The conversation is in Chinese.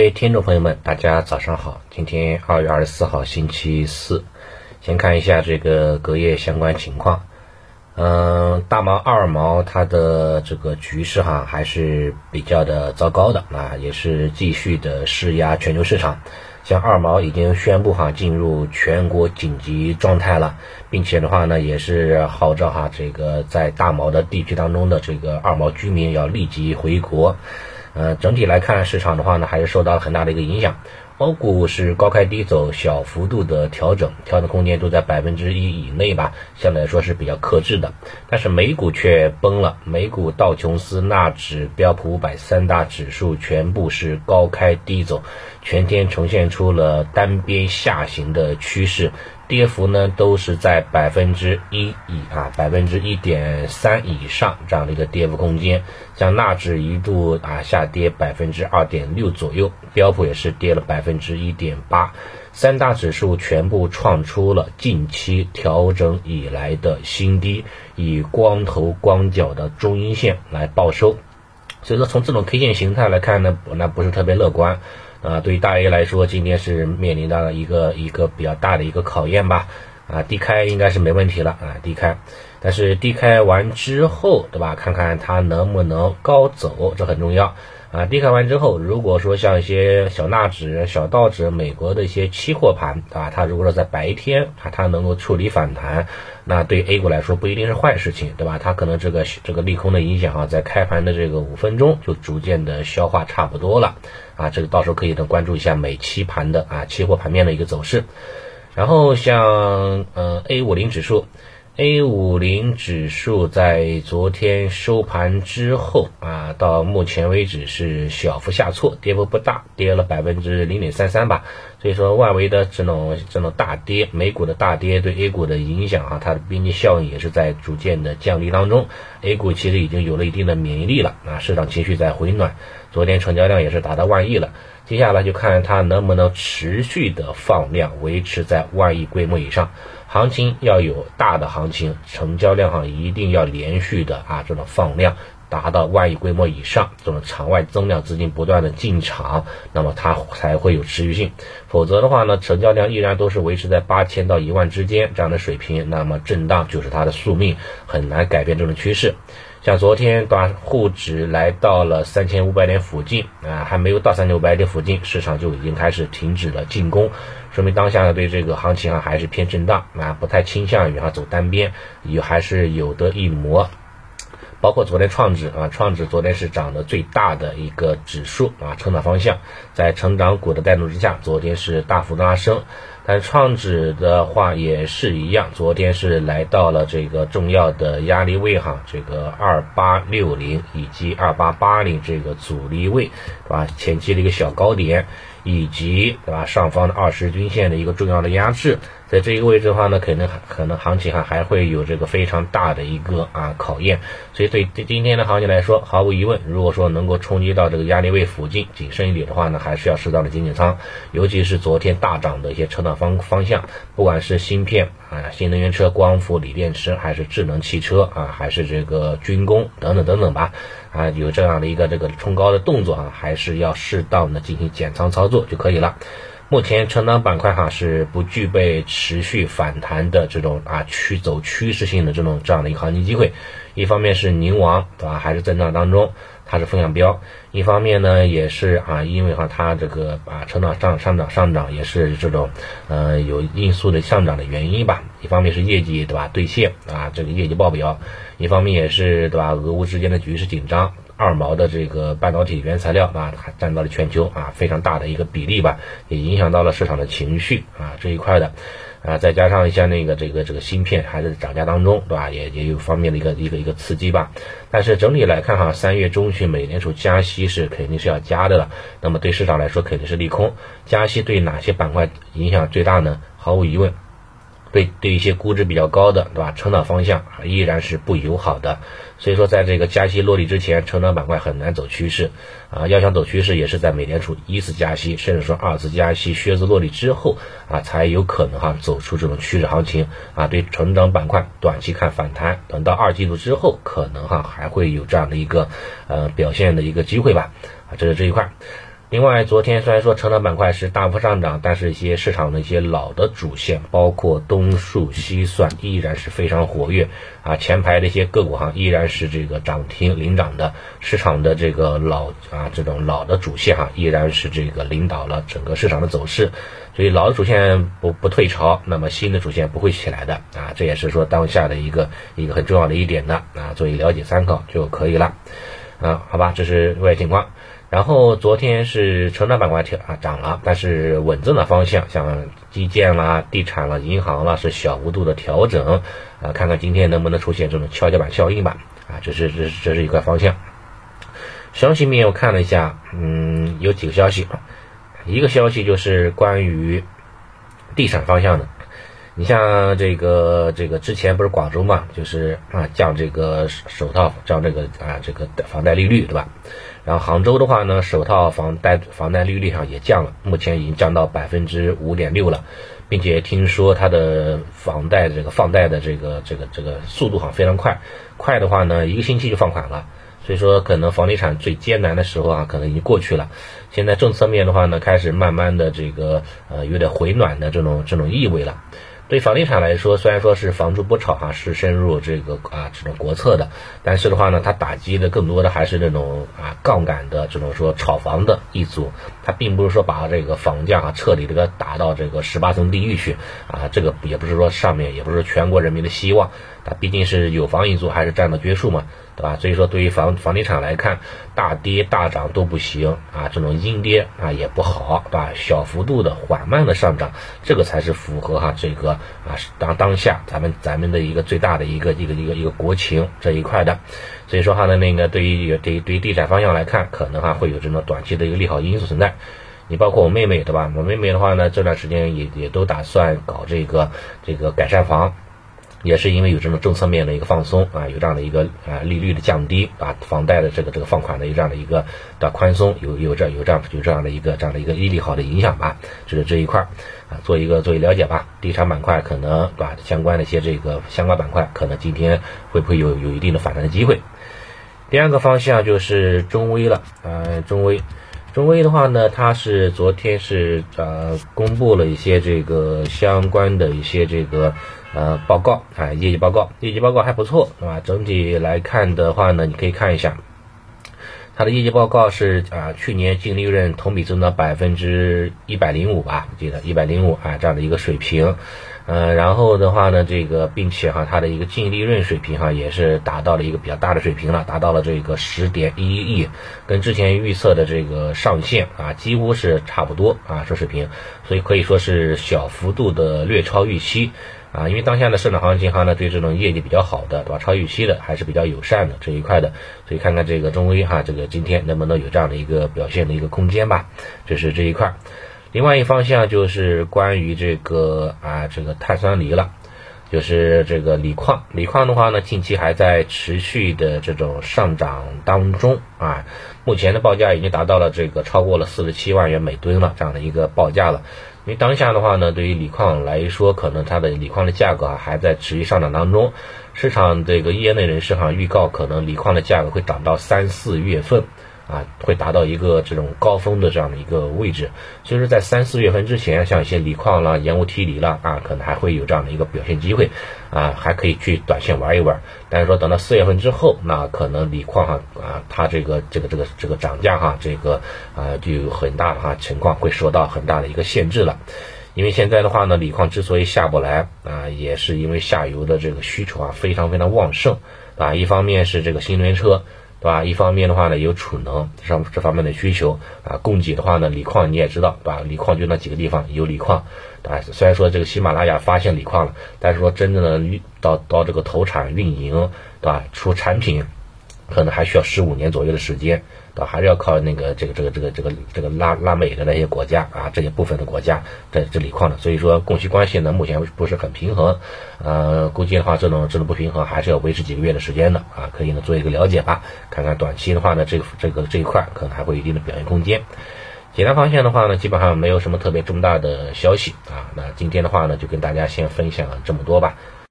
各位听众朋友们，大家早上好。今天二月二十四号，星期四。先看一下这个隔夜相关情况。嗯，大毛、二毛它的这个局势哈还是比较的糟糕的啊，也是继续的施压全球市场。像二毛已经宣布哈进入全国紧急状态了，并且的话呢也是号召哈这个在大毛的地区当中的这个二毛居民要立即回国。呃，整体来看，市场的话呢，还是受到了很大的一个影响。欧股是高开低走，小幅度的调整，调整空间都在百分之一以内吧，相对来说是比较克制的。但是美股却崩了，美股道琼斯、纳指、标普五百三大指数全部是高开低走，全天呈现出了单边下行的趋势。跌幅呢都是在百分之一以啊百分之一点三以上这样的一个跌幅空间，像纳指一度啊下跌百分之二点六左右，标普也是跌了百分之一点八，三大指数全部创出了近期调整以来的新低，以光头光脚的中阴线来报收，所以说从这种 K 线形态来看呢，那不是特别乐观。啊，对于大 A 来说，今天是面临到了一个一个比较大的一个考验吧。啊，低开应该是没问题了啊，低开。但是低开完之后，对吧？看看它能不能高走，这很重要。啊，低开完之后，如果说像一些小纳指、小道指、美国的一些期货盘，啊，它如果说在白天啊，它能够处理反弹，那对 A 股来说不一定是坏事情，对吧？它可能这个这个利空的影响啊，在开盘的这个五分钟就逐渐的消化差不多了，啊，这个到时候可以呢关注一下美期盘的啊期货盘面的一个走势，然后像嗯 A 五零指数。A 五零指数在昨天收盘之后啊，到目前为止是小幅下挫，跌幅不大，跌了百分之零点三三吧。所以说，外围的这种这种大跌，美股的大跌对 A 股的影响啊，它的边际效应也是在逐渐的降低当中。A 股其实已经有了一定的免疫力了啊，市场情绪在回暖，昨天成交量也是达到万亿了。接下来就看它能不能持续的放量，维持在万亿规模以上。行情要有大的行情，成交量哈一定要连续的啊这种放量，达到万亿规模以上，这种场外增量资金不断的进场，那么它才会有持续性。否则的话呢，成交量依然都是维持在八千到一万之间这样的水平，那么震荡就是它的宿命，很难改变这种趋势。像昨天短，沪指来到了三千五百点附近啊，还没有到三千五百点附近，市场就已经开始停止了进攻，说明当下呢对这个行情啊还是偏震荡啊，不太倾向于啊走单边，也还是有的一磨。包括昨天创指啊，创指昨天是涨得最大的一个指数啊，成长方向在成长股的带动之下，昨天是大幅拉升。但创指的话也是一样，昨天是来到了这个重要的压力位哈，这个二八六零以及二八八零这个阻力位，对吧？前期的一个小高点，以及对吧上方的二十均线的一个重要的压制。在这一个位置的话呢，可能可能行情哈还会有这个非常大的一个啊考验，所以对对今天的行情来说，毫无疑问，如果说能够冲击到这个压力位附近，谨慎一点的话呢，还是要适当的减减仓，尤其是昨天大涨的一些成长方方向，不管是芯片啊、新能源车、光伏、锂电池，还是智能汽车啊，还是这个军工等等等等吧，啊，有这样的一个这个冲高的动作啊，还是要适当的进行减仓操作就可以了。目前成长板块哈是不具备持续反弹的这种啊趋走趋势性的这种这样的一个行情机会，一方面是宁王对吧还是增长当中，它是风向标，一方面呢也是啊因为哈它这个啊成长上上涨上涨也是这种呃有因素的上涨的原因吧，一方面是业绩对吧兑现啊这个业绩报表，一方面也是对吧俄乌之间的局势紧张。二毛的这个半导体原材料啊，还占到了全球啊非常大的一个比例吧，也影响到了市场的情绪啊这一块的啊，再加上一下那个这个这个芯片还是涨价当中，对吧？也也有方面的一个一个一个刺激吧。但是整体来看哈，三月中旬美联储加息是肯定是要加的了，那么对市场来说肯定是利空。加息对哪些板块影响最大呢？毫无疑问。对对一些估值比较高的，对吧？成长方向依然是不友好的，所以说在这个加息落地之前，成长板块很难走趋势啊。要想走趋势，也是在美联储一次加息，甚至说二次加息靴子落地之后啊，才有可能哈走出这种趋势行情啊。对成长板块短期看反弹，等到二季度之后，可能哈还会有这样的一个呃表现的一个机会吧啊。这是这一块。另外，昨天虽然说成长板块是大幅上涨，但是一些市场的一些老的主线，包括东数西算，依然是非常活跃啊。前排的一些个股哈，依然是这个涨停领涨的，市场的这个老啊这种老的主线哈，依然是这个领导了整个市场的走势。所以老的主线不不退潮，那么新的主线不会起来的啊。这也是说当下的一个一个很重要的一点的啊，作为了解参考就可以了啊。好吧，这是外情况。然后昨天是成长板块调啊涨了，但是稳增的方向，像基建啦、地产啦、银行啦是小幅度的调整啊，看看今天能不能出现这种跷跷板效应吧啊，这是这是这是一个方向。消息面我看了一下，嗯，有几个消息，一个消息就是关于地产方向的。你像这个这个之前不是广州嘛，就是啊降这个首套降这个啊这个房贷利率对吧？然后杭州的话呢，首套房贷房贷利率上也降了，目前已经降到百分之五点六了，并且听说它的房贷这个放贷的这个这个这个速度哈非常快，快的话呢一个星期就放款了，所以说可能房地产最艰难的时候啊可能已经过去了，现在政策面的话呢开始慢慢的这个呃有点回暖的这种这种意味了。对房地产来说，虽然说是房住不炒哈，是深入这个啊这种国策的，但是的话呢，它打击的更多的还是那种啊杠杆的这种说炒房的一组，它并不是说把这个房价啊彻底这个打到这个十八层地狱去啊，这个也不是说上面也不是全国人民的希望，它毕竟是有房一族还是占到绝数嘛。对吧？所以说，对于房房地产来看，大跌大涨都不行啊，这种阴跌啊也不好，对吧？小幅度的缓慢的上涨，这个才是符合哈这个啊当当下咱们咱们的一个最大的一个一个一个一个国情这一块的。所以说哈呢，那个对于对于对于地产方向来看，可能哈会有这种短期的一个利好因素存在。你包括我妹妹对吧？我妹妹的话呢，这段时间也也都打算搞这个这个改善房。也是因为有这种政策面的一个放松啊，有这样的一个啊利率的降低啊，房贷的这个这个放款的有这样的一个的宽松，有有这有这样有这样的一个这样的一个利好的影响吧，就是这一块啊，做一个做一了解吧。地产板块可能对吧，相关的一些这个相关板块可能今天会不会有有一定的反弹的机会？第二个方向就是中微了啊，中微。中威的话呢，它是昨天是呃公布了一些这个相关的一些这个呃报告啊业绩报告，业绩报告还不错，是吧？整体来看的话呢，你可以看一下，它的业绩报告是啊去年净利润同比增长百分之一百零五吧，记得一百零五啊这样的一个水平。呃，然后的话呢，这个并且哈，它的一个净利润水平哈，也是达到了一个比较大的水平了，达到了这个十点一亿，跟之前预测的这个上限啊，几乎是差不多啊，这水平，所以可以说是小幅度的略超预期啊，因为当下的市场行情哈呢，对这种业绩比较好的，对吧？超预期的还是比较友善的这一块的，所以看看这个中微哈，这个今天能不能有这样的一个表现的一个空间吧，这是这一块。另外一方向就是关于这个啊，这个碳酸锂了，就是这个锂矿。锂矿的话呢，近期还在持续的这种上涨当中啊。目前的报价已经达到了这个超过了四十七万元每吨了这样的一个报价了。因为当下的话呢，对于锂矿来说，可能它的锂矿的价格啊还在持续上涨当中。市场这个业内人士哈预告，可能锂矿的价格会涨到三四月份。啊，会达到一个这种高峰的这样的一个位置，所以说在三四月份之前，像一些锂矿啦、盐务提锂啦啊，可能还会有这样的一个表现机会，啊，还可以去短线玩一玩。但是说等到四月份之后，那可能锂矿哈啊，它这个这个这个这个涨价哈，这个啊就有很大的哈情况会受到很大的一个限制了。因为现在的话呢，锂矿之所以下不来啊，也是因为下游的这个需求啊非常非常旺盛啊，一方面是这个新能源车。对吧？一方面的话呢，有储能上这方面的需求啊，供给的话呢，锂矿你也知道，对吧？锂矿就那几个地方有锂矿，啊，虽然说这个喜马拉雅发现锂矿了，但是说真正的到到这个投产运营，对吧？出产品，可能还需要十五年左右的时间。对吧？还是要靠那个这个这个这个这个这个拉拉美的那些国家啊，这些部分的国家在这锂矿的，所以说供需关系呢目前不是很平衡，呃，估计的话这种这种不平衡还是要维持几个月的时间的啊，可以呢做一个了解吧，看看短期的话呢，这这个这一块可能还会有一定的表现空间。其他方向的话呢，基本上没有什么特别重大的消息啊。那今天的话呢，就跟大家先分享这么多吧。